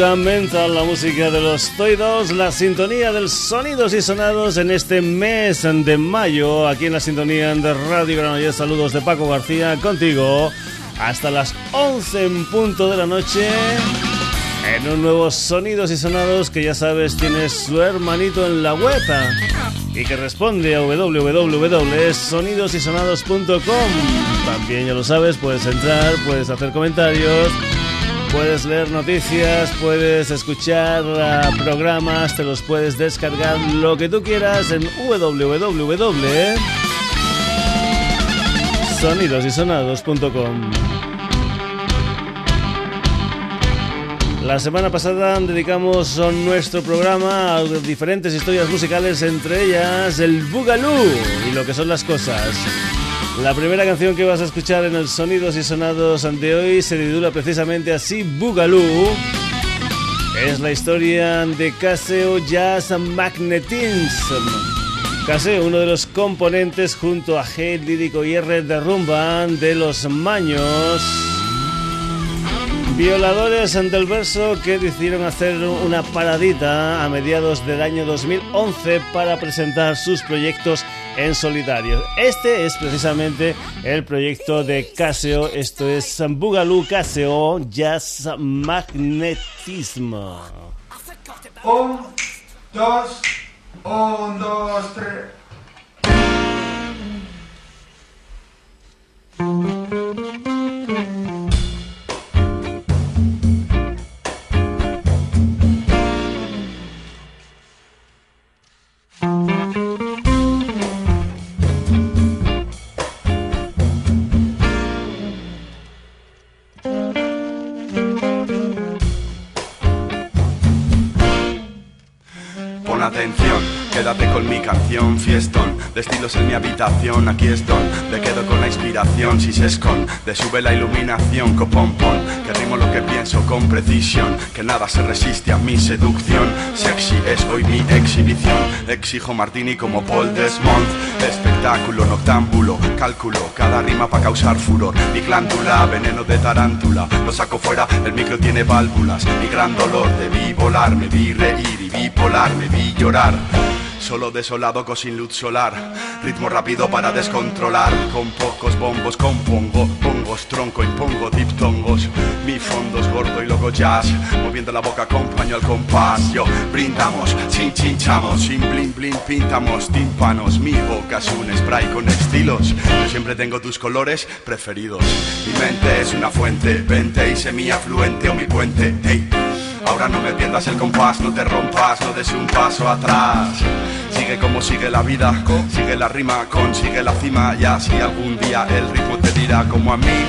Olga Mental, la música de los Toidos, la sintonía del sonidos y sonados en este mes de mayo, aquí en la sintonía de Radio Granollers. Saludos de Paco García contigo hasta las 11 en punto de la noche en un nuevo Sonidos y Sonados que ya sabes tiene su hermanito en la web y que responde a www.sonidosysonados.com. También ya lo sabes, puedes entrar, puedes hacer comentarios Puedes leer noticias, puedes escuchar ah, programas, te los puedes descargar lo que tú quieras en www.sonidosysonados.com. La semana pasada dedicamos nuestro programa a diferentes historias musicales, entre ellas el Boogaloo y lo que son las cosas. La primera canción que vas a escuchar en el Sonidos y Sonados de hoy se titula precisamente así Boogaloo. Es la historia de Caseo Jazz Magnetism. Caseo, uno de los componentes junto a G, Lírico y R de Rumba de los Maños. Violadores ante el verso que decidieron hacer una paradita a mediados del año 2011 para presentar sus proyectos en solitario. Este es precisamente el proyecto de Casio, esto es Boogaloo Casio Jazz Magnetismo. Un, dos, un, dos, tres. Fiestón. De en mi habitación, aquí estoy, me quedo con la inspiración, si se esconde, sube la iluminación, copompón, que rimo lo que pienso con precisión, que nada se resiste a mi seducción, sexy es hoy mi exhibición, exijo Martini como Paul Desmond, espectáculo, noctámbulo, cálculo, cada rima para causar furor, mi glándula, veneno de tarántula, lo saco fuera, el micro tiene válvulas, mi gran dolor, debí volar, me vi reír y bipolar, me vi llorar. Solo desolado con sin luz solar. Ritmo rápido para descontrolar. Con pocos bombos compongo Pongos, tronco, impongo diptongos. Mi fondo es gordo y loco jazz. Moviendo la boca acompaño al compás. Yo brindamos, sin chinchamos Sin blin blin pintamos tímpanos. Mi boca es un spray con estilos. Yo siempre tengo tus colores preferidos. Mi mente es una fuente Vente y semi-afluente o mi puente. Hey Ahora no me pierdas el compás, no te rompas, no des un paso atrás. Sigue como sigue la vida, sigue la rima, consigue la cima y así algún día el ritmo te dirá como a mí.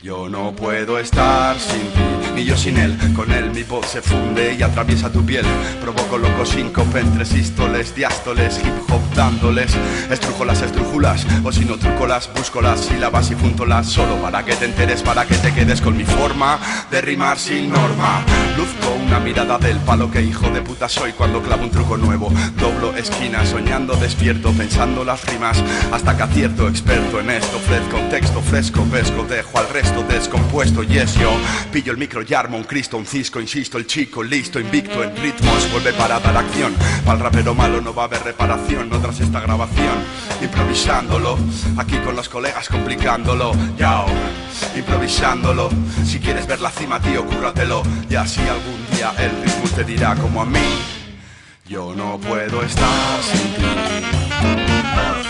Yo no puedo estar sin ti y yo sin él. Con él mi voz se funde y atraviesa tu piel. Provoco locos síncope entre sístoles, diástoles, hip hop dándoles. Estrujo las estrujulas, o si no truco las, busco las sílabas y las Solo para que te enteres, para que te quedes con mi forma de rimar sin norma. Luzco una mirada del palo que hijo de puta soy cuando clavo un truco nuevo. Doblo esquina, soñando despierto, pensando las rimas. Hasta que acierto, experto en esto. Ofrezco texto fresco, vesco, dejo al resto descompuesto. Yes, yo pillo el micro y armo un Cristo, un cisco, insisto, el chico listo, invicto en ritmos, vuelve para dar acción. Para el rapero malo no va a haber reparación, no tras esta grabación, improvisándolo, aquí con los colegas complicándolo, yao, improvisándolo. Si quieres ver la cima, tío, cúrratelo, y así algún día el ritmo te dirá como a mí, yo no puedo estar sin ti.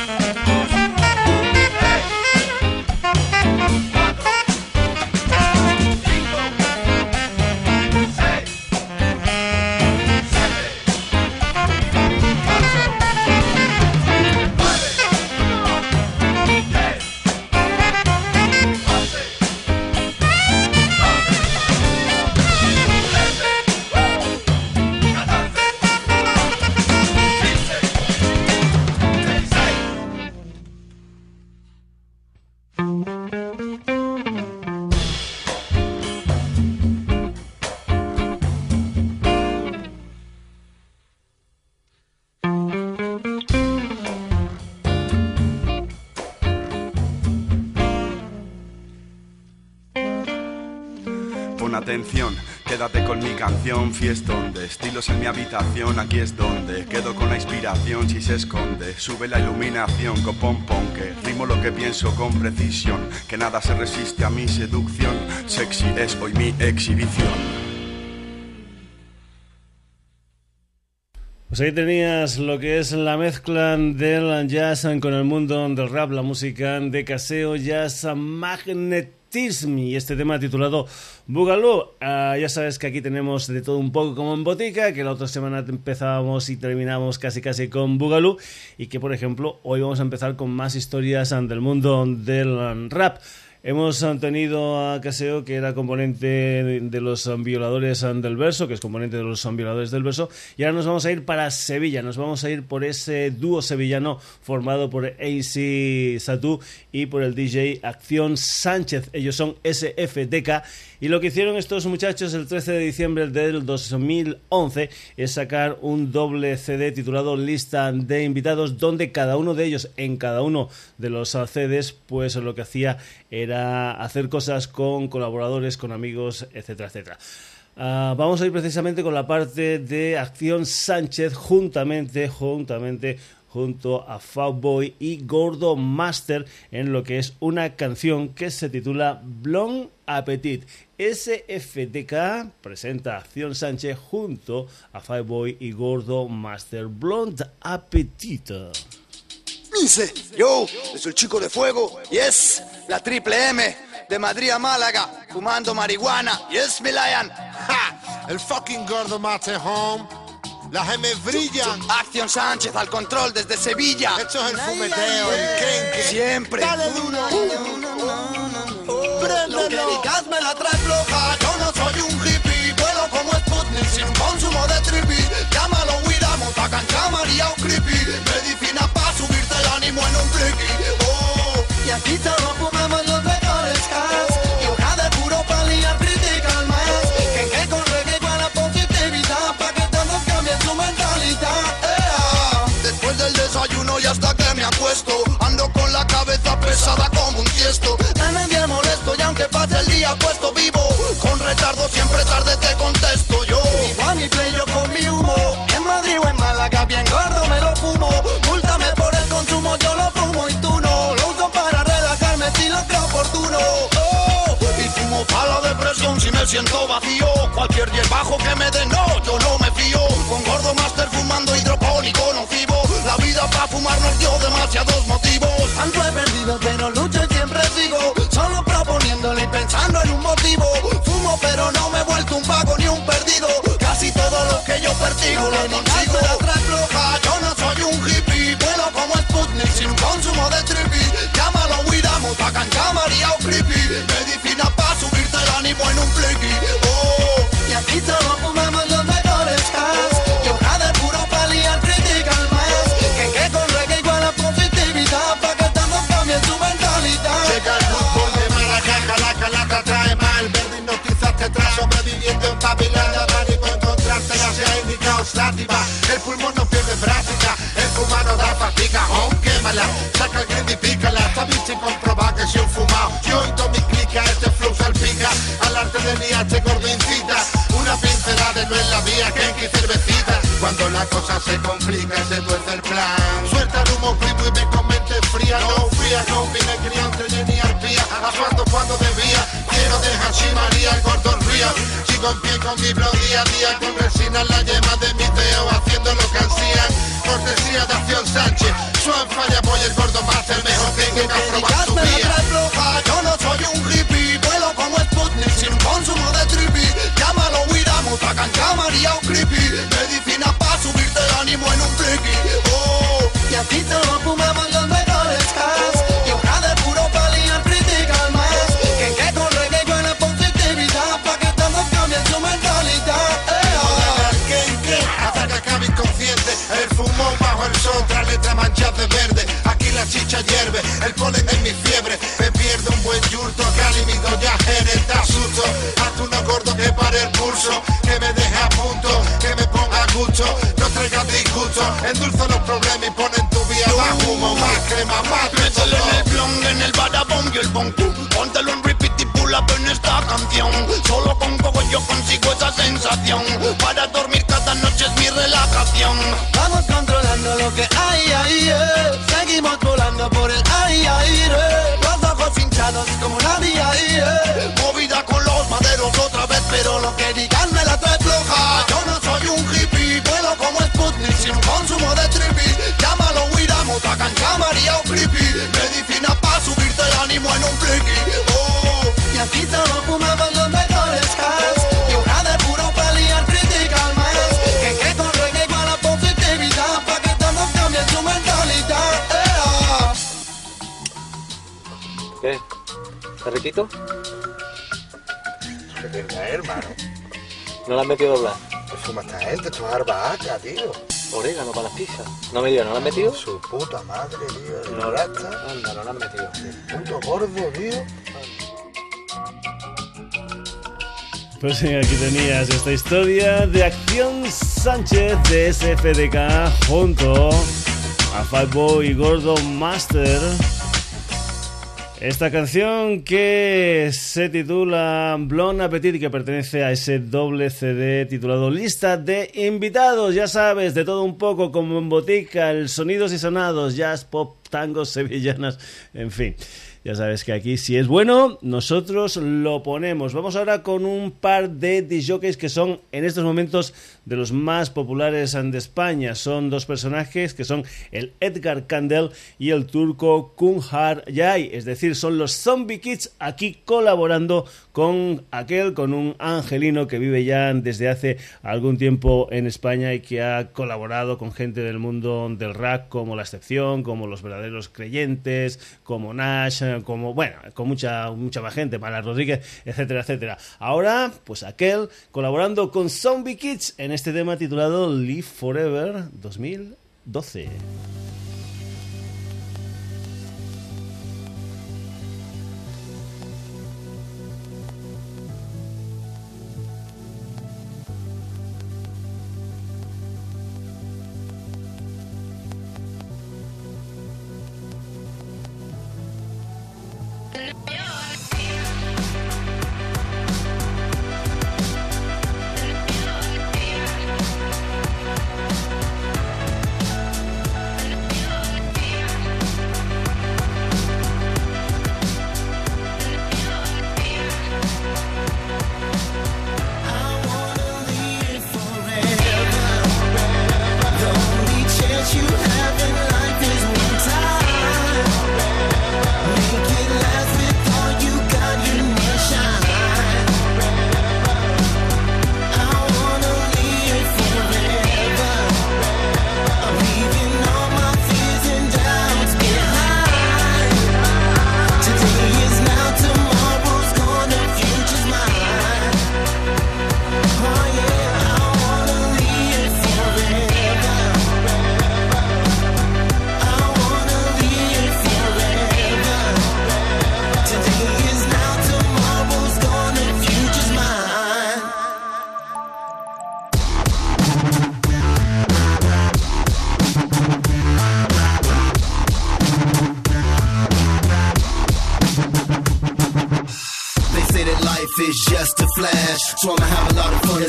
Quédate con mi canción, fiestón de estilos en mi habitación. Aquí es donde quedo con la inspiración si se esconde. Sube la iluminación con pompón que rimo lo que pienso con precisión. Que nada se resiste a mi seducción. Sexy es hoy mi exhibición. Pues ahí tenías lo que es la mezcla del jazz con el mundo del rap, la música de caseo, jazz magnet y este tema titulado Boogaloo. Ah, ya sabes que aquí tenemos de todo un poco como en botica, que la otra semana empezábamos y terminamos casi casi con Boogaloo y que por ejemplo hoy vamos a empezar con más historias del mundo del rap. Hemos tenido a Caseo, que era componente de los violadores del verso, que es componente de los violadores del verso, y ahora nos vamos a ir para Sevilla, nos vamos a ir por ese dúo sevillano formado por AC Satú y por el DJ Acción Sánchez. Ellos son SFDK y lo que hicieron estos muchachos el 13 de diciembre del 2011 es sacar un doble CD titulado Lista de Invitados, donde cada uno de ellos, en cada uno de los CDs, pues lo que hacía era hacer cosas con colaboradores, con amigos, etcétera, etcétera. Ah, vamos a ir precisamente con la parte de Acción Sánchez juntamente, juntamente junto a Boy y Gordo Master en lo que es una canción que se titula Blond Appetit. SFDK presenta Acción Sánchez junto a Boy y Gordo Master Blond Appetit. Dice, yo, es el chico de fuego, yes, la triple M, de Madrid a Málaga, fumando marihuana, yes, mi lion, el fucking Gordo Master Home las M brillan. Acción Sánchez al control desde Sevilla. Esto es el fumeteo, el Siempre. Dale duro. Préndelo. me la trae floja. Yo no soy un hippie. Vuelo como Sputnik sin consumo de trippy. Llámalo Wida, cancha María o creepy. Medicina para subirte el ánimo en un tricky. Oh. Y aquí todos fumamos los mejores cars. desayuno y hasta que me acuesto pesada como un tiesto. En bien molesto y aunque pase el día vine criante ni arpía Actuando cuando debía. Quiero dejar sin María el gordo río Sigo en pie con mi blog día a día Con resina la yema de mi teo Haciendo lo que hacían Cortesía de Acción Sánchez. Suan falla voy el gordo más el mejor que que probar tu vida Yo no soy un hippie Vuelo como Sputnik sin consumo de trippy. Llámalo Wida, cancha María o creepy. Medicina pa' subirte el ánimo en un flicky Oh, y aquí te lo fumamos traiga disgusto, endulza los problemas y pon en tu vía más humo, más crema, más Métele en el blon, en el badabong y el bong Póntelo en repeat y pull up en esta canción Solo con poco yo yo consigo esa sensación. Para dormir cada noche es mi relajación. Vamos controlando lo que hay ahí, eh. seguimos volando por el aire. Los ojos hinchados como nadie ahí, eh. movida con los maderos otra vez, pero lo que digan me la trae floja. Yo no soy un hippie, vuelo como Sputnik sin consumo de trippy. Llámalo Wiramo, Tacan, María o Creepy. Medicina para subirte el ánimo en un flicky. Oh, y aquí solo fumamos los mejores cars. Y una de puro pelear critical más. Que que con reggae igual la positividad. Pa' que todos cambien su mentalidad. Eh, ¿Qué? ¿Está riquito? Que hermano. ¿No le has metido doblar? Pues fuma esta gente, esto es arbahaca, tío. Orégano para las pizzas. No me digas, ¿no lo has metido? Su puta madre, tío. No, No gasta. Anda, no lo has metido. Puto gordo, tío. Pues sí, aquí tenías esta historia de Acción Sánchez de SFDK junto a Fatboy y Gordo Master. Esta canción que se titula Blonde Appetit y que pertenece a ese doble CD titulado Lista de Invitados. Ya sabes, de todo un poco como en botica, el sonidos y sonados, jazz, pop, tangos, sevillanas, en fin. Ya sabes que aquí si es bueno, nosotros lo ponemos. Vamos ahora con un par de disjockeys que son en estos momentos de los más populares de España. Son dos personajes que son el Edgar Candel y el turco Kunhar Yay. Es decir, son los Zombie Kids aquí colaborando con aquel, con un angelino que vive ya desde hace algún tiempo en España y que ha colaborado con gente del mundo del rap como La Excepción, como Los Verdaderos Creyentes, como Nash, como, bueno, con mucha, mucha más gente, Mala Rodríguez, etcétera, etcétera. Ahora, pues aquel colaborando con Zombie Kids en este tema titulado Live Forever 2012.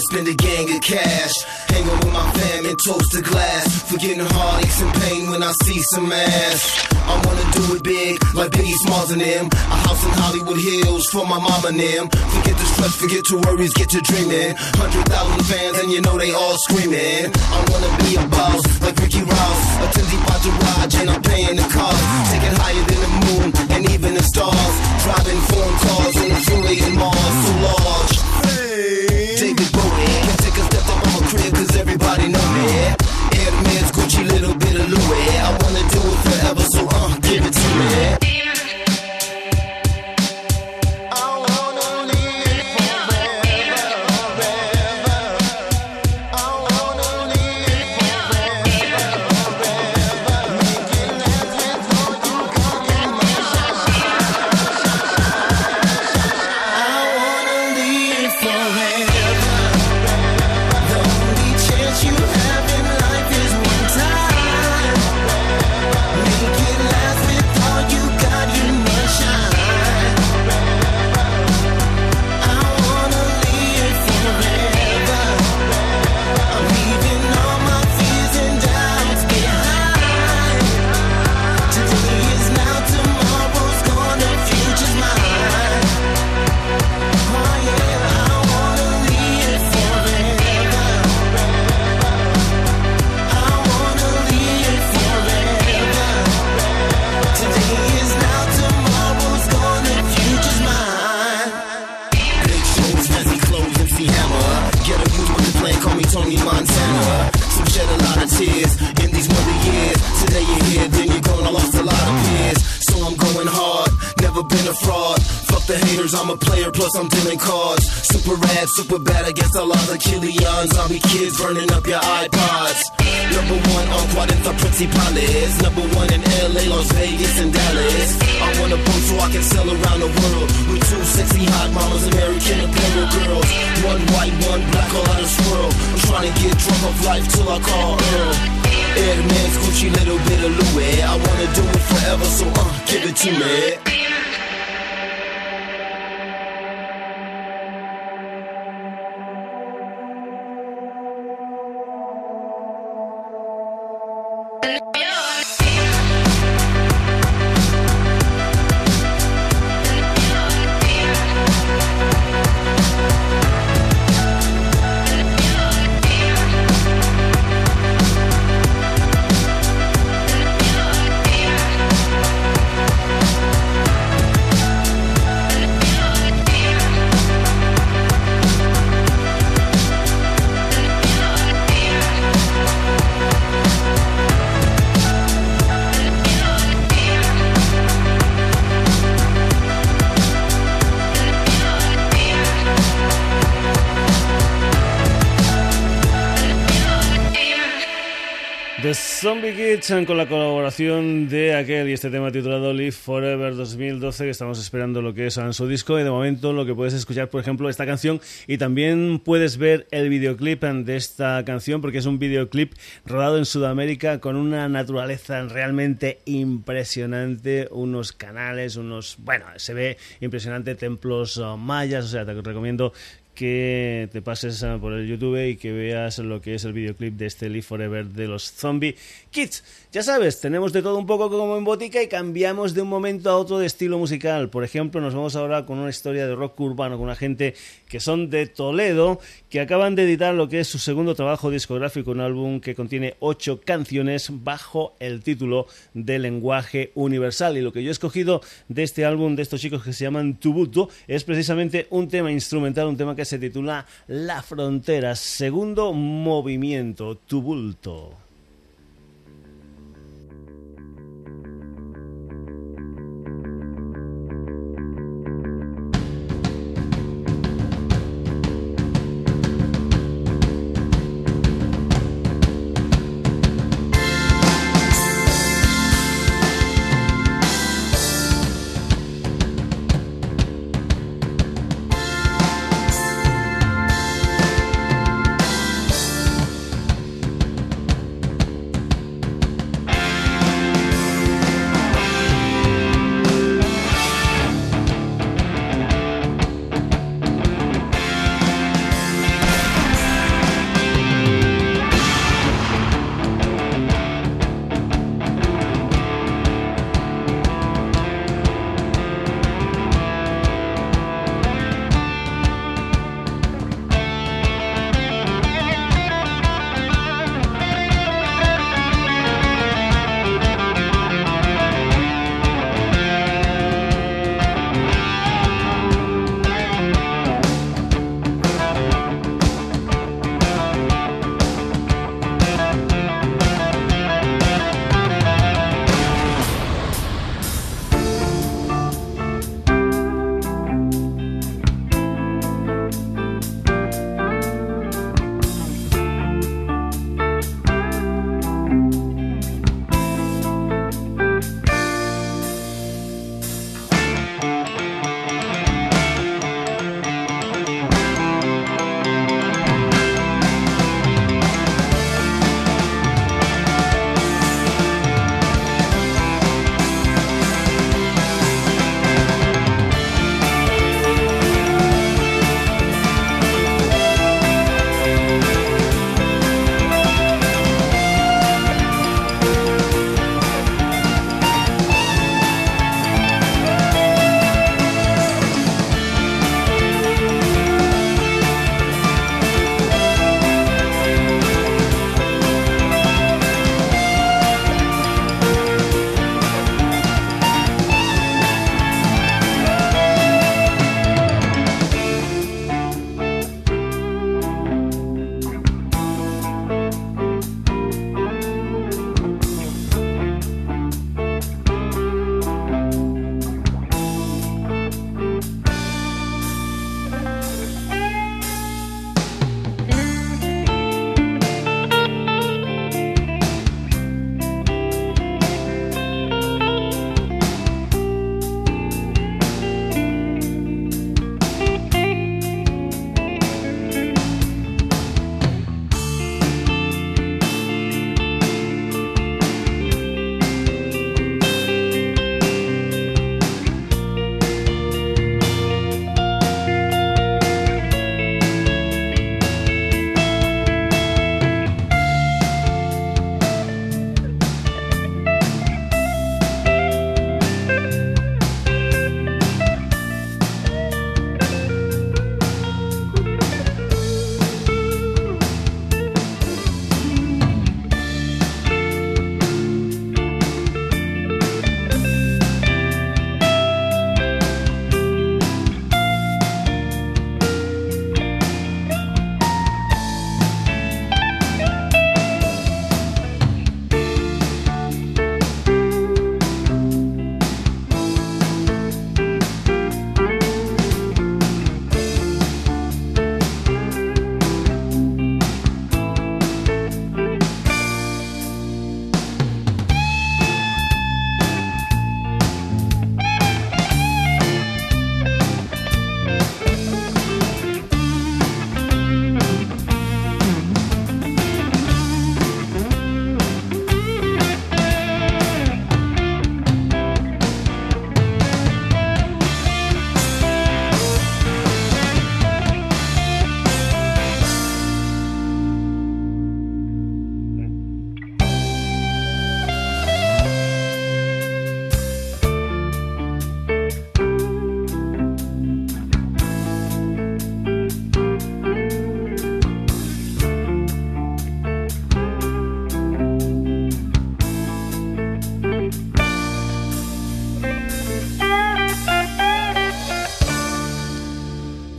Spend a gang of cash. Hanging with my fam and toast a glass. Forgetting heartaches and pain when I see some ass. I wanna do it big, like Biggie Smalls and them. A house in Hollywood Hills for my mama and them. Forget the stress, forget your worries, get to dreaming. Hundred thousand fans and you know they all screaming. I wanna be a boss, like Ricky Ross. A Tindy Raj and I'm paying the cost. Take it higher than the moon and even the stars. Driving foreign cars in a Julian Mars, so large. Louis. I wanna do it forever, so uh, give it to me. Super bad, guess I lost Achilleon. Zombie kids burning up your iPods. Number one on Cuarenta Principales. Number one in LA, Las Vegas, and Dallas. I want a boat so I can sell around the world. With two sexy hot mamas, American Apparel girls. One white, one black, all out of swirl. I'm trying to get drunk off life till I call Earl. Airman's Gucci, little bit of Louis. I wanna do it forever, so uh, give it to me. Zombie Kids con la colaboración de aquel y este tema titulado Live Forever 2012 que estamos esperando lo que es en su disco. Y de momento lo que puedes escuchar por ejemplo esta canción. Y también puedes ver el videoclip de esta canción porque es un videoclip rodado en Sudamérica con una naturaleza realmente impresionante. Unos canales unos bueno se ve impresionante templos uh, mayas. O sea te recomiendo que te pases ah, por el YouTube y que veas lo que es el videoclip de este Live Forever de los Zombie Kids. Ya sabes, tenemos de todo un poco como en botica y cambiamos de un momento a otro de estilo musical. Por ejemplo, nos vamos ahora con una historia de rock urbano con una gente que son de Toledo, que acaban de editar lo que es su segundo trabajo discográfico, un álbum que contiene ocho canciones bajo el título de lenguaje universal. Y lo que yo he escogido de este álbum de estos chicos que se llaman Tubuto es precisamente un tema instrumental, un tema que se titula La Frontera, segundo movimiento, Tubulto.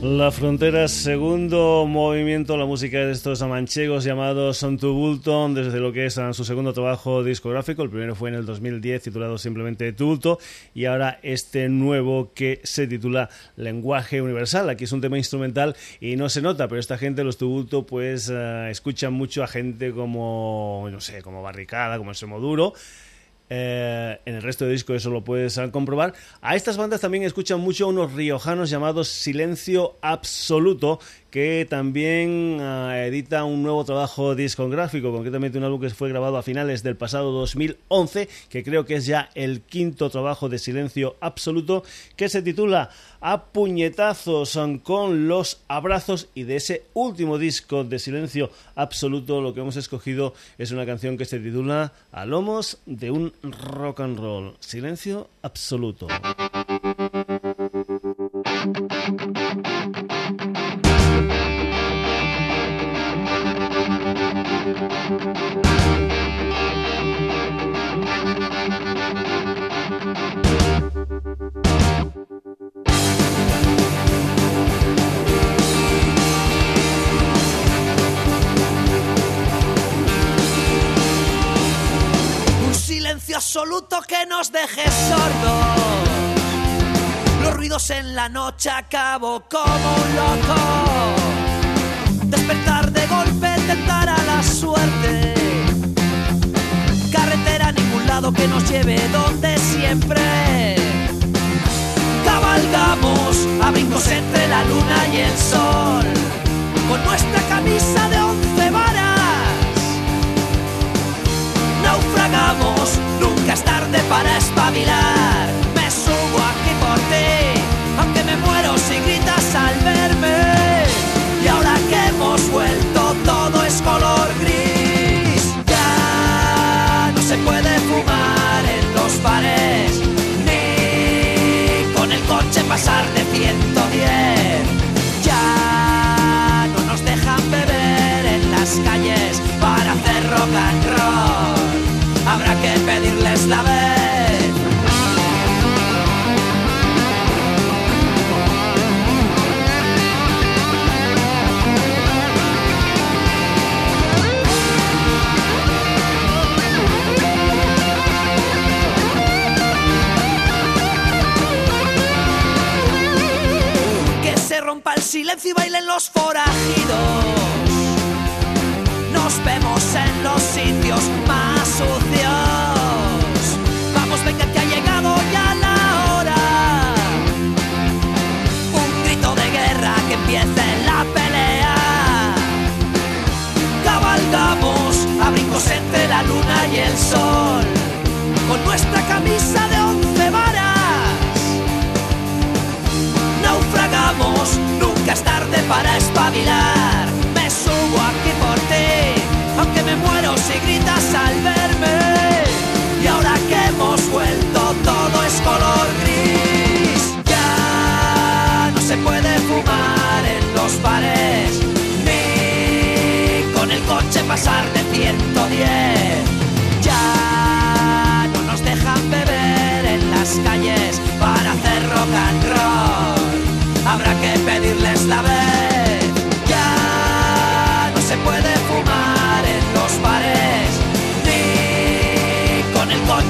La Frontera, segundo movimiento, la música de estos manchegos llamados Son Tubulto, desde lo que es su segundo trabajo discográfico. El primero fue en el 2010, titulado simplemente Tubulto, y ahora este nuevo que se titula Lenguaje Universal. Aquí es un tema instrumental y no se nota, pero esta gente, los Tubulto, pues uh, escuchan mucho a gente como, no sé, como Barricada, como Extremo Duro. Eh, en el resto de discos eso lo puedes comprobar. A estas bandas también escuchan mucho unos riojanos llamados Silencio Absoluto, que también uh, edita un nuevo trabajo discográfico, concretamente un álbum que fue grabado a finales del pasado 2011, que creo que es ya el quinto trabajo de Silencio Absoluto, que se titula A puñetazos con los abrazos y de ese último disco de Silencio Absoluto lo que hemos escogido es una canción que se titula A lomos de un rock and roll. Silencio Absoluto. Silencio absoluto que nos deje sordos. Los ruidos en la noche acabo como un loco despertar de golpe, tentar a la suerte. Carretera a ningún lado que nos lleve donde siempre. Cabalgamos a brincos entre la luna y el sol, con nuestra camisa de once Nunca es tarde para espabilar.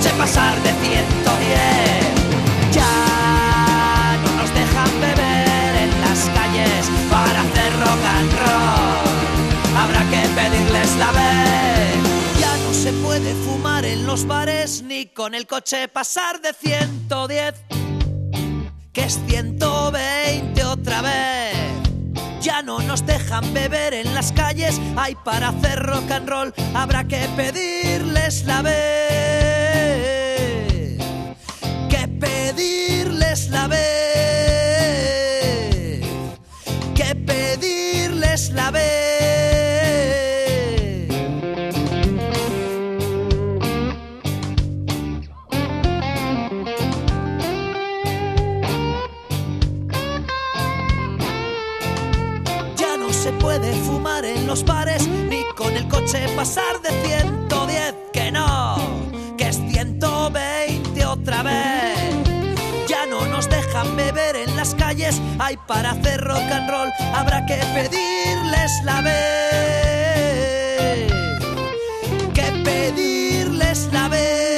Coche pasar de 110. Ya no nos dejan beber en las calles para hacer rock and roll. Habrá que pedirles la vez. Ya no se puede fumar en los bares, ni con el coche pasar de 110 que es 120 otra vez. Ya no nos dejan beber en las calles, hay para hacer rock and roll, habrá que pedirles la vez. Pedirles la vez. Que pedirles la vez. Ya no se puede fumar en los bares ni con el coche pasar de 110 las calles. Hay para hacer rock and roll, habrá que pedirles la vez. Que pedirles la vez.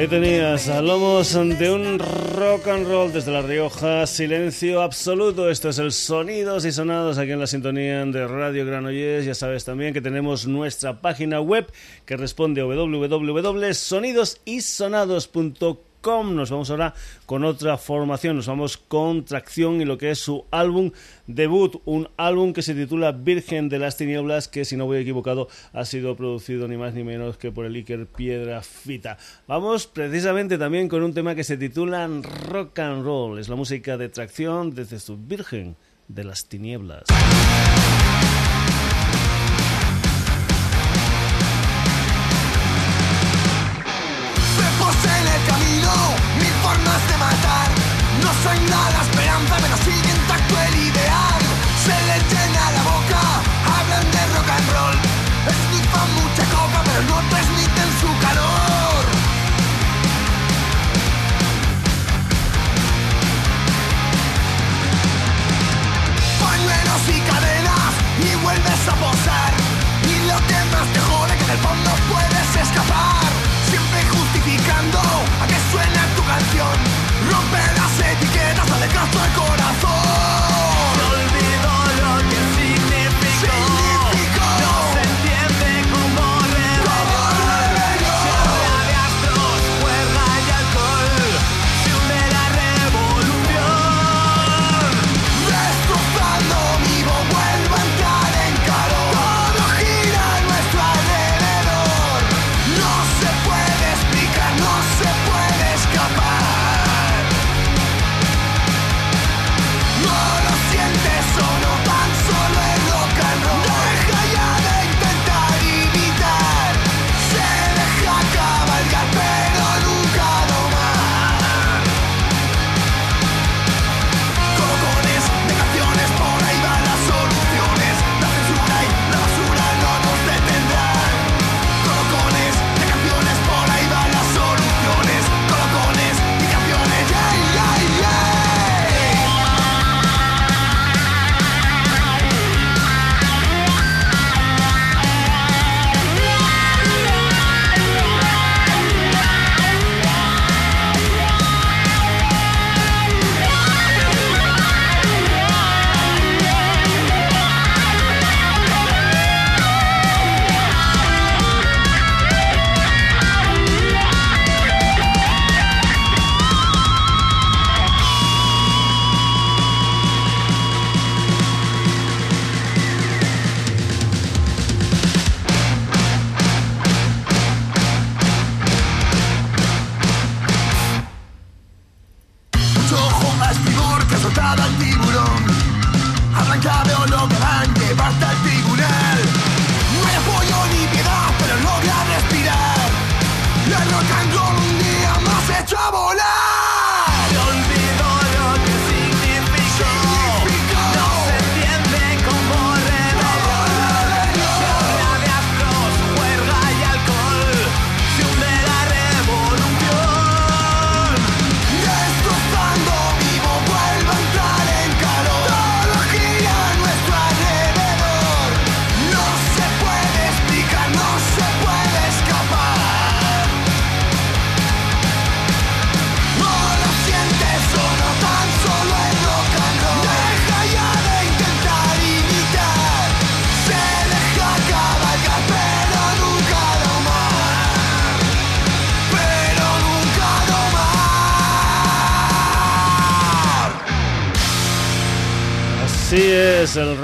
Ahí tenías a lomos de un rock and roll desde La Rioja, silencio absoluto. Esto es el Sonidos y Sonados aquí en la sintonía de Radio Granollers. Ya sabes también que tenemos nuestra página web que responde a www.sonidosysonados.com nos vamos ahora con otra formación, nos vamos con Tracción y lo que es su álbum debut, un álbum que se titula Virgen de las Tinieblas, que si no voy equivocado ha sido producido ni más ni menos que por el Iker Piedra Fita. Vamos precisamente también con un tema que se titula Rock and Roll, es la música de Tracción desde su Virgen de las Tinieblas. No soy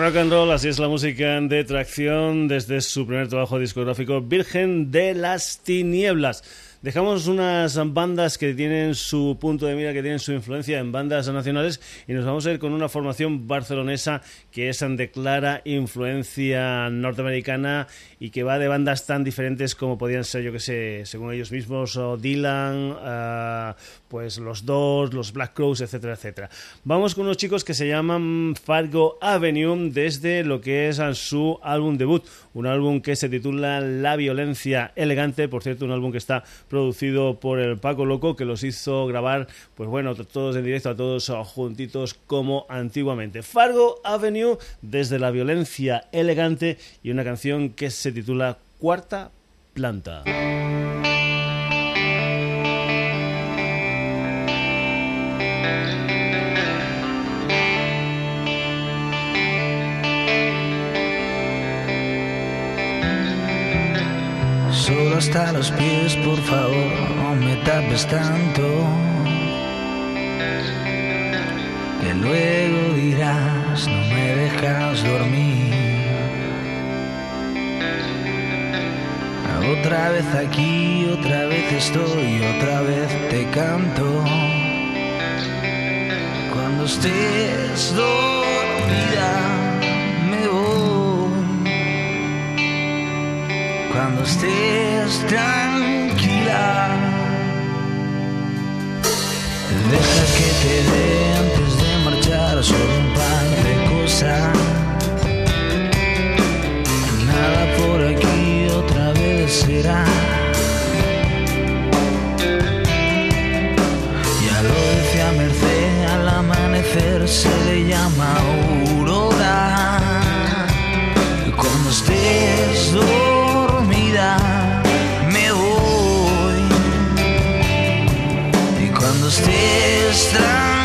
rock and roll, así es la música de tracción desde su primer trabajo discográfico Virgen de las Tinieblas. Dejamos unas bandas que tienen su punto de mira, que tienen su influencia en bandas nacionales y nos vamos a ir con una formación barcelonesa que es de clara influencia norteamericana y que va de bandas tan diferentes como podían ser, yo que sé, según ellos mismos, o Dylan, uh, pues los Dos, los Black Crows, etcétera, etcétera. Vamos con unos chicos que se llaman Fargo Avenue desde lo que es su álbum debut, un álbum que se titula La violencia elegante, por cierto, un álbum que está por el Paco Loco, que los hizo grabar, pues bueno, todos en directo, a todos juntitos como antiguamente. Fargo Avenue, desde la violencia elegante y una canción que se titula Cuarta Planta. Hasta los pies, por favor, no me tapes tanto. Que luego dirás, no me dejas dormir. Otra vez aquí, otra vez estoy, otra vez te canto. Cuando estés dormida cuando estés tranquila. Deja que te dé antes de marchar solo un par de cosas. Nada por aquí otra vez será. Ya lo decía Merced, al amanecer se le llama Y cuando estés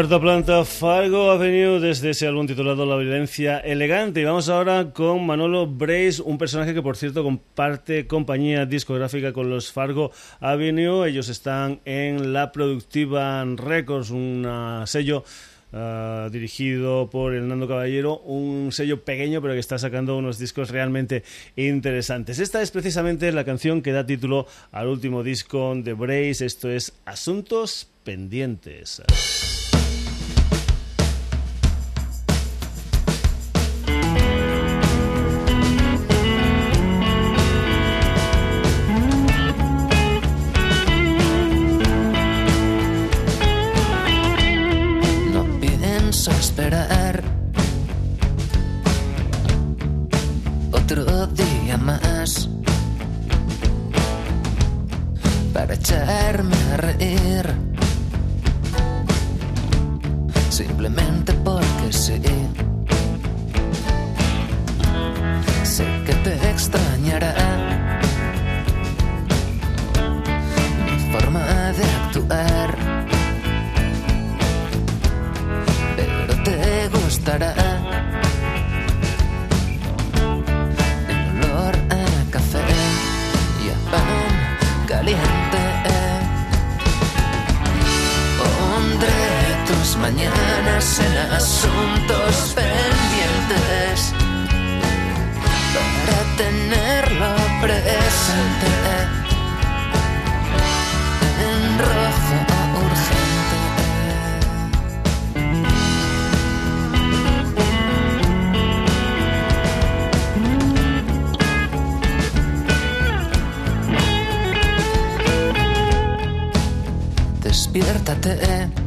Cuarta planta, Fargo Avenue, desde ese álbum titulado La violencia elegante. Y vamos ahora con Manolo Brace, un personaje que, por cierto, comparte compañía discográfica con los Fargo Avenue. Ellos están en la Productiva Records, un sello Uh, dirigido por Hernando Caballero, un sello pequeño pero que está sacando unos discos realmente interesantes. Esta es precisamente la canción que da título al último disco de Brace, esto es Asuntos Pendientes. Echarme a reír. Simplemente porque sí. Sé que te extrañará mañanas en asuntos pendientes para tenerlo presente en rojo. despiértate.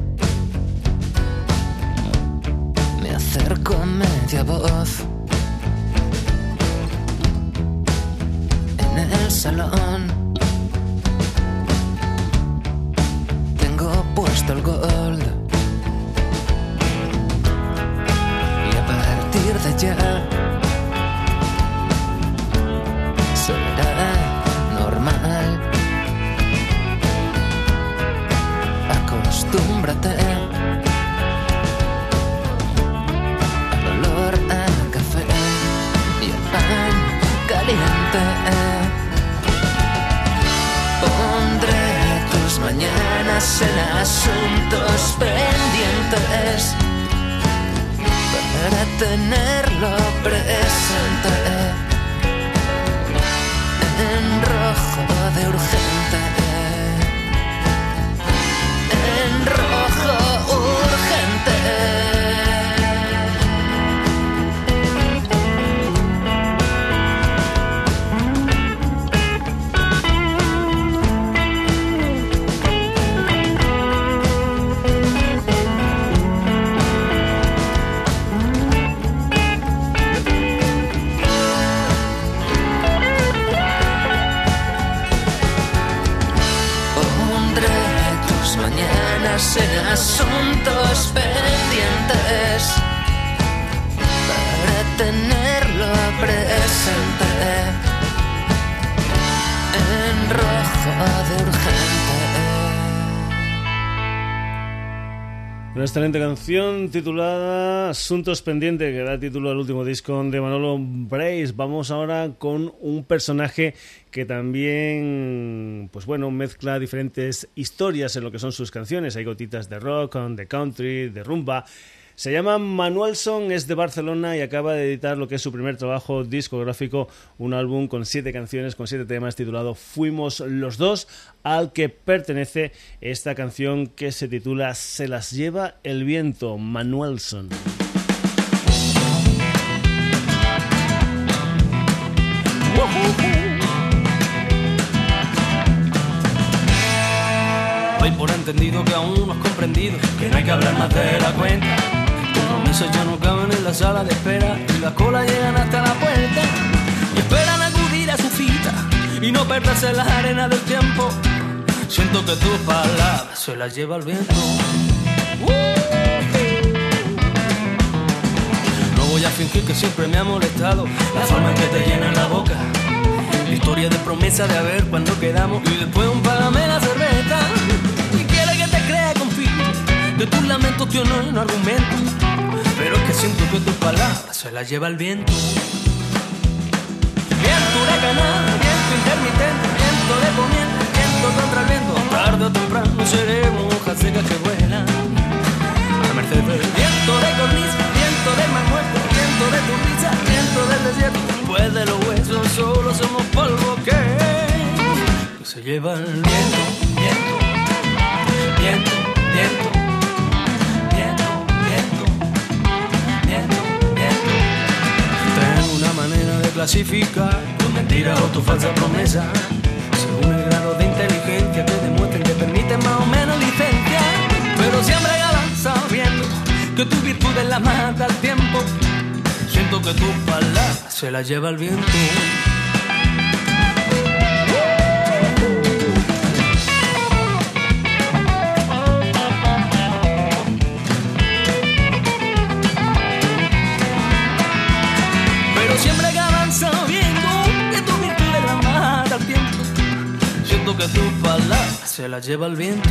A media voz. En excelente canción titulada Asuntos Pendientes, que da título al último disco de Manolo Brace. Vamos ahora con un personaje que también, pues bueno, mezcla diferentes historias en lo que son sus canciones. Hay gotitas de rock, de country, de rumba. Se llama Manuelson, es de Barcelona y acaba de editar lo que es su primer trabajo discográfico, un álbum con siete canciones, con siete temas titulado Fuimos los dos, al que pertenece esta canción que se titula Se las lleva el viento, Manuelson. Hoy por entendido que aún no has comprendido que no hay que hablar más de la cuenta ya no caben en la sala de espera y las colas llegan hasta la puerta y esperan acudir a su cita y no perderse en las arenas del tiempo. Siento que tus palabras se las lleva el viento. No voy a fingir que siempre me ha molestado la forma en que te llena la boca. historia de promesa de haber cuando quedamos y después un págame la cerveza. Y quiere que te crea con fin que tus lamentos tienen argumento, pero es siento que tus palabras se las lleva el viento. Viento huracanado, viento intermitente, viento de poniente, viento contra el viento, tarde o temprano seremos hojas secas que vuelan. A merced del viento de cornisa, viento de mal muerto, viento de tu viento del desierto, después de los huesos solo somos polvo que, se lleva el viento, viento, viento. viento, manera de clasificar tu mentira o tu falsa promesa según el grado de inteligencia que demuestren que permiten más o menos licencia. Pero siempre ganan sabiendo que tu virtud es la mata al tiempo. Siento que tu palabra se la lleva el viento. Tu se la lleva el viento.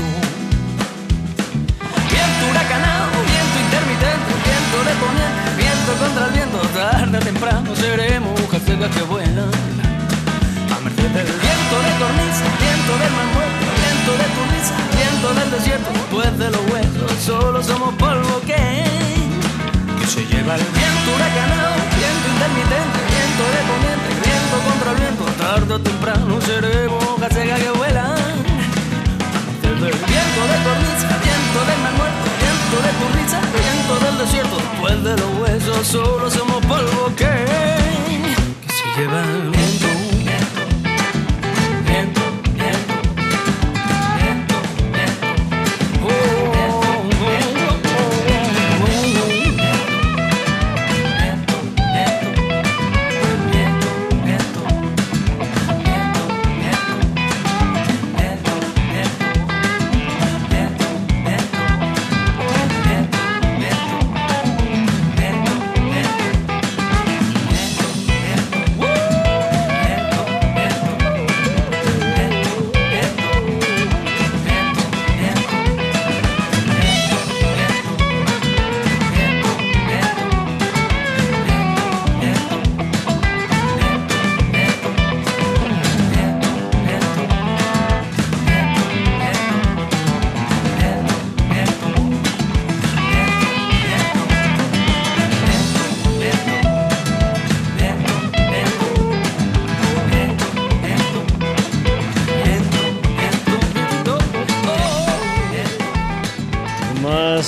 Viento huracanado, viento intermitente, viento de poniente, viento contra el viento. Tarde o temprano seremos hojas que vuelan. A merced del viento de cornisa, viento del mal muerto, viento de tu risa, viento del desierto. Después de los huesos, solo somos polvo que que se lleva el viento huracanado, viento intermitente, viento de poniente, viento contra el viento, tarde o temprano seremos hojas que vuelan. Desde el viento de cornisa, viento del mal muerto, viento de tu risa, viento del desierto, después de los huesos solo somos polvo que, que se lleva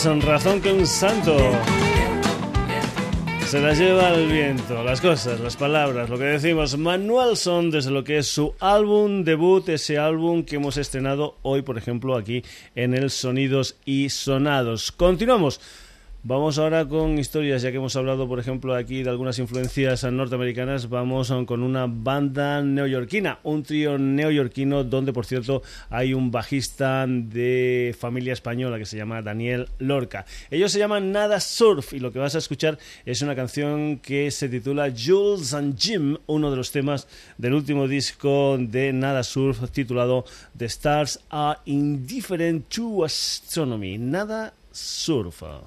Más razón que un santo. Se las lleva el viento, las cosas, las palabras, lo que decimos. Manual son desde lo que es su álbum debut, ese álbum que hemos estrenado hoy, por ejemplo, aquí en el Sonidos y Sonados. Continuamos. Vamos ahora con historias, ya que hemos hablado, por ejemplo, aquí de algunas influencias norteamericanas, vamos con una banda neoyorquina, un trío neoyorquino donde, por cierto, hay un bajista de familia española que se llama Daniel Lorca. Ellos se llaman Nada Surf y lo que vas a escuchar es una canción que se titula Jules and Jim, uno de los temas del último disco de Nada Surf titulado The Stars Are Indifferent to Astronomy. Nada surfa.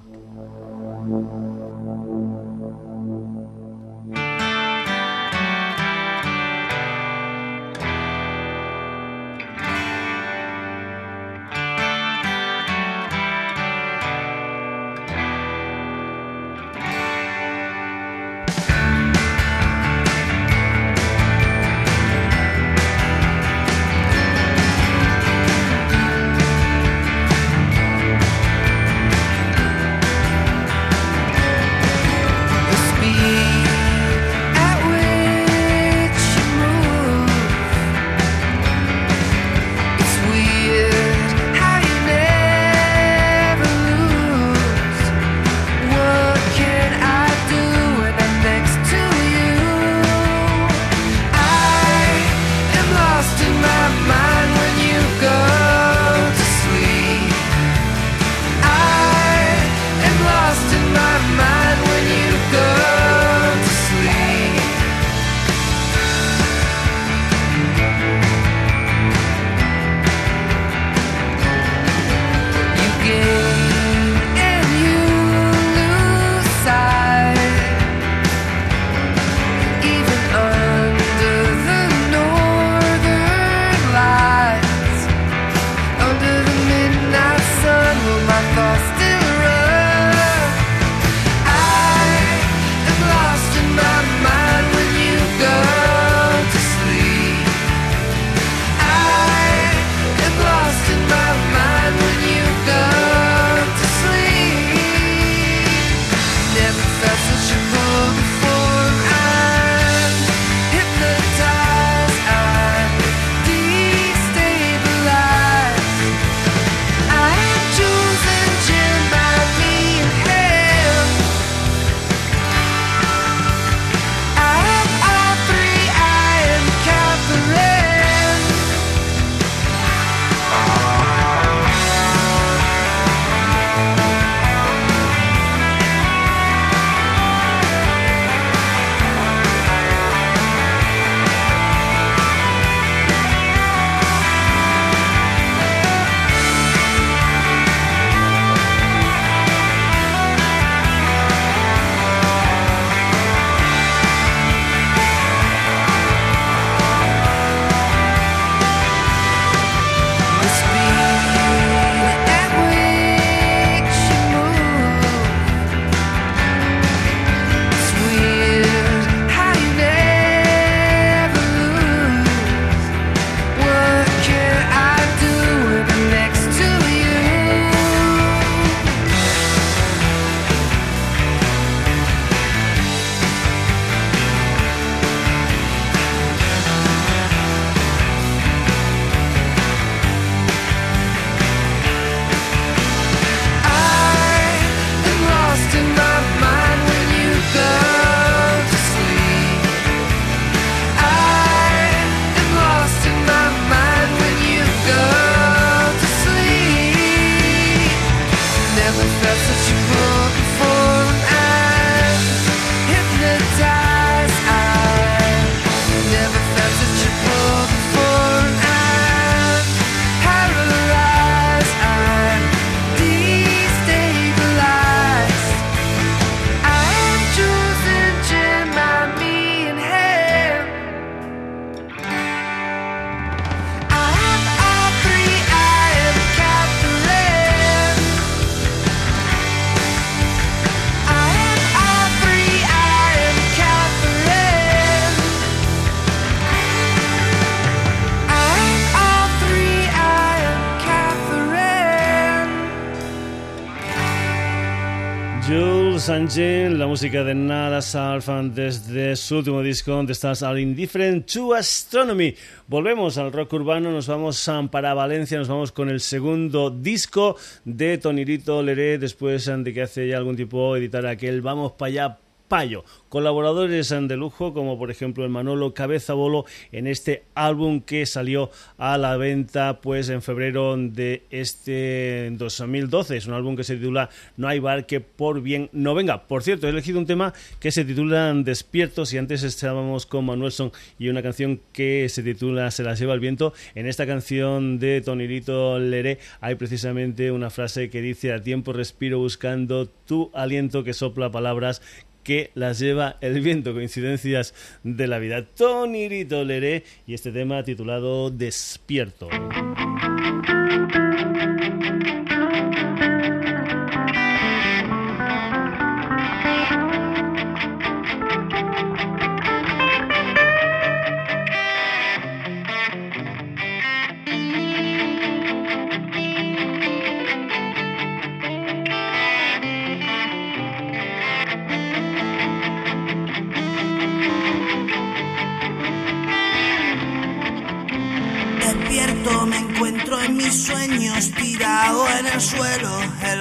La música de Nada Salfan desde su último disco, The Stars Are Indifferent to Astronomy. Volvemos al rock urbano, nos vamos para Valencia, nos vamos con el segundo disco de Tonirito Leré, después de que hace ya algún tiempo editar aquel Vamos para allá Payo. Colaboradores de lujo, como por ejemplo el Manolo Cabeza Bolo, en este álbum que salió a la venta pues en febrero de este 2012. Es un álbum que se titula No hay bar que por bien no venga. Por cierto, he elegido un tema que se titula Despiertos y antes estábamos con Manuelson y una canción que se titula Se las lleva el viento. En esta canción de Tonirito Leré hay precisamente una frase que dice a tiempo respiro buscando tu aliento que sopla palabras que las lleva el viento, coincidencias de la vida. Tony Rito Leré y este tema titulado Despierto.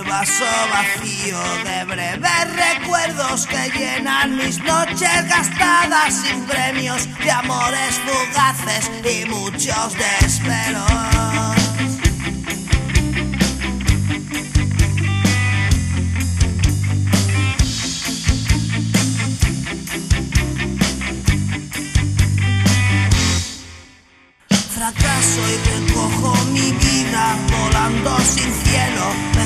Vaso vacío de breves recuerdos que llenan mis noches gastadas sin premios de amores fugaces y muchos desesperos. fracaso y recojo mi vida volando sin cielo.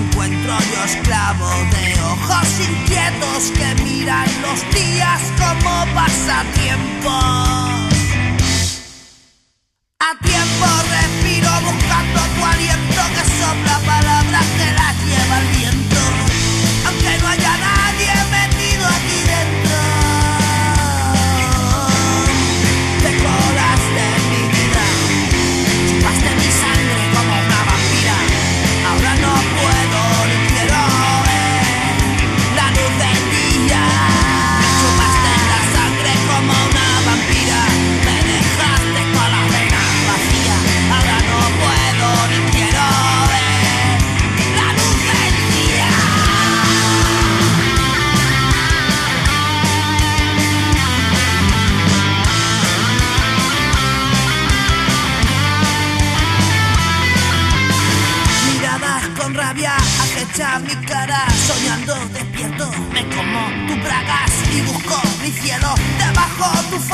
Esclavo de ojos inquietos que miran los días como pasatiempos. A tiempo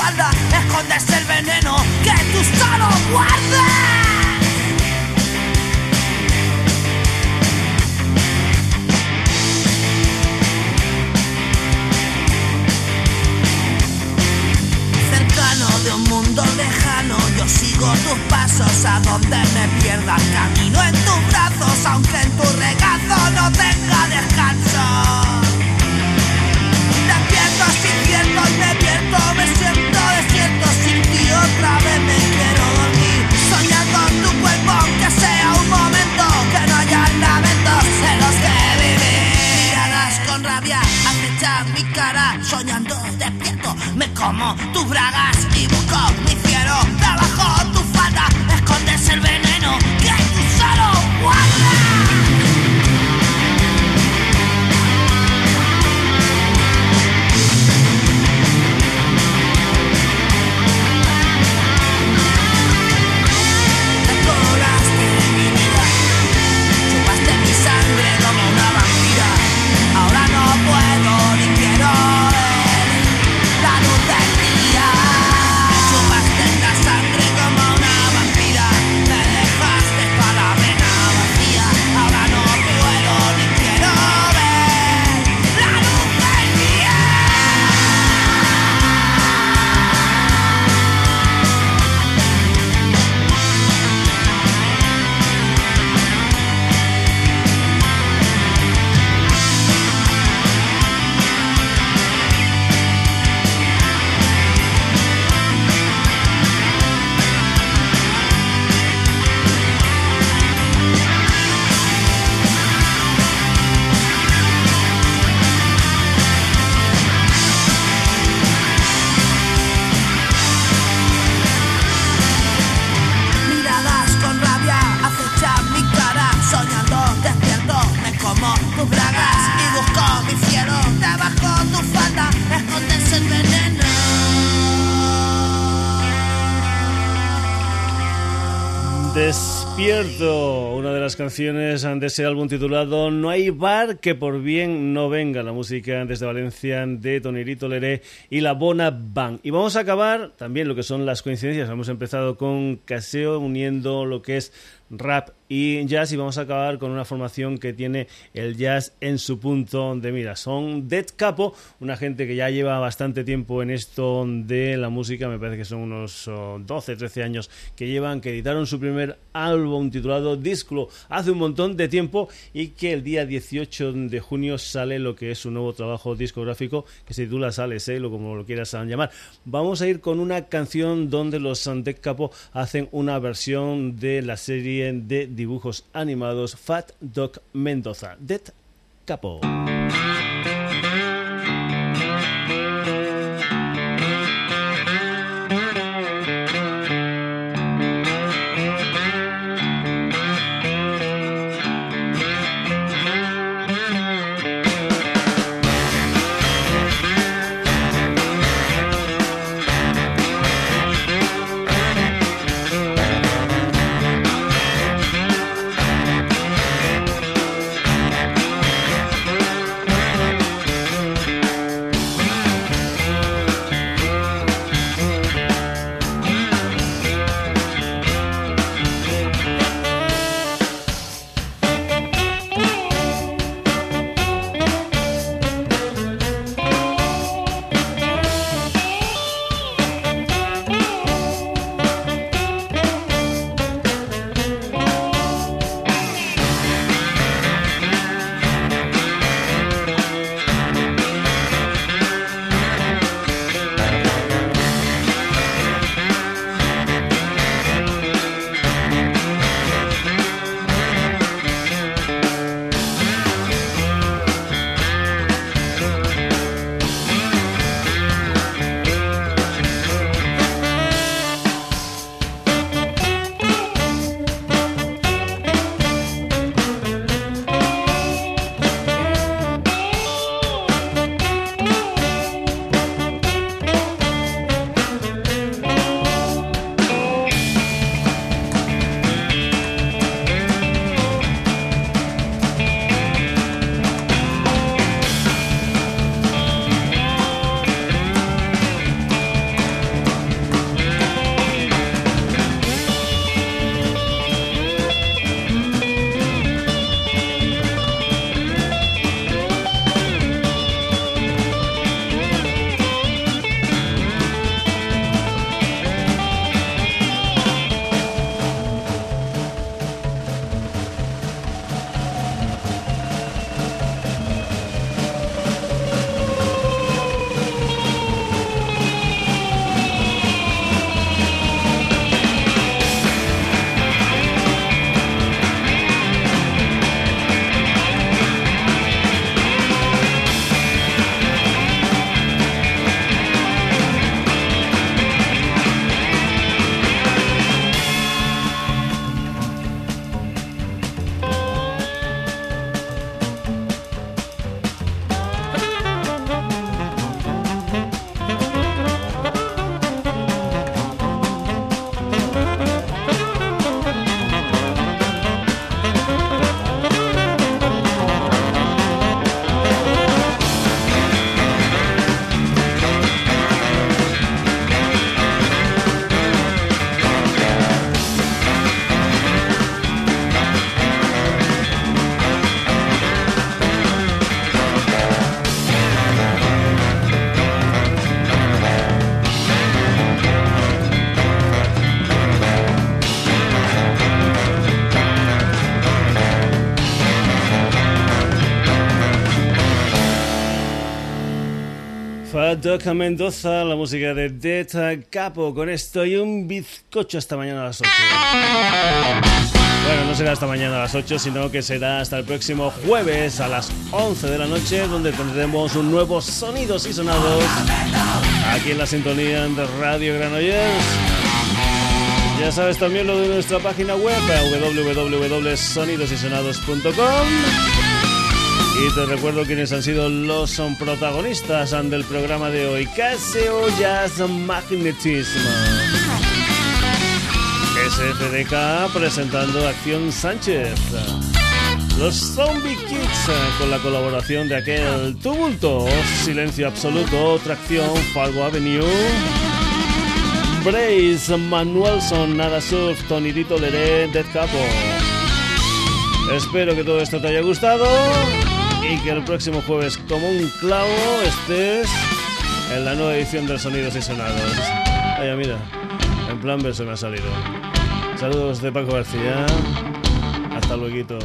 falda escondes el veneno que tú solo guardas de un mundo lejano Yo sigo tus pasos a donde me pierdas Camino en tus brazos aunque en tu regazo no tenga descanso de las canciones de ese álbum titulado No hay bar que por bien no venga, la música desde Valencia de Tonirito Leré y la Bona Band. Y vamos a acabar también lo que son las coincidencias. Hemos empezado con Caseo uniendo lo que es rap y jazz y vamos a acabar con una formación que tiene el jazz en su punto de mira. Son Dead Capo, una gente que ya lleva bastante tiempo en esto de la música, me parece que son unos 12, 13 años que llevan, que editaron su primer álbum titulado Disclo hace un montón de tiempo y que el día 18 de junio sale lo que es su nuevo trabajo discográfico que se titula Sale o como lo quieras llamar. Vamos a ir con una canción donde los Dead Capo hacen una versión de la serie de dibujos animados Fat Dog Mendoza, Dead Capo. Mendoza, la música de Dead Capo. Con esto y un bizcocho hasta mañana a las 8. Bueno, no será hasta mañana a las 8, sino que será hasta el próximo jueves a las 11 de la noche, donde tendremos un nuevo Sonidos y Sonados aquí en la sintonía de Radio Granollers. Ya sabes también lo de nuestra página web www.sonidosysonados.com y te recuerdo quiénes han sido los protagonistas del programa de hoy. Caseo Jazz Magnetismo. SFDK presentando Acción Sánchez. Los Zombie Kids con la colaboración de aquel tumulto, Silencio Absoluto, Tracción, Fargo Avenue. Brace, Manuelson, Nada Surf, Tonidito Leré, Dead Capo. Espero que todo esto te haya gustado y que el próximo jueves, como un clavo, estés en la nueva edición de Sonidos y Sonados. Vaya, mira, en plan verso me ha salido. Saludos de Paco García. Hasta luego.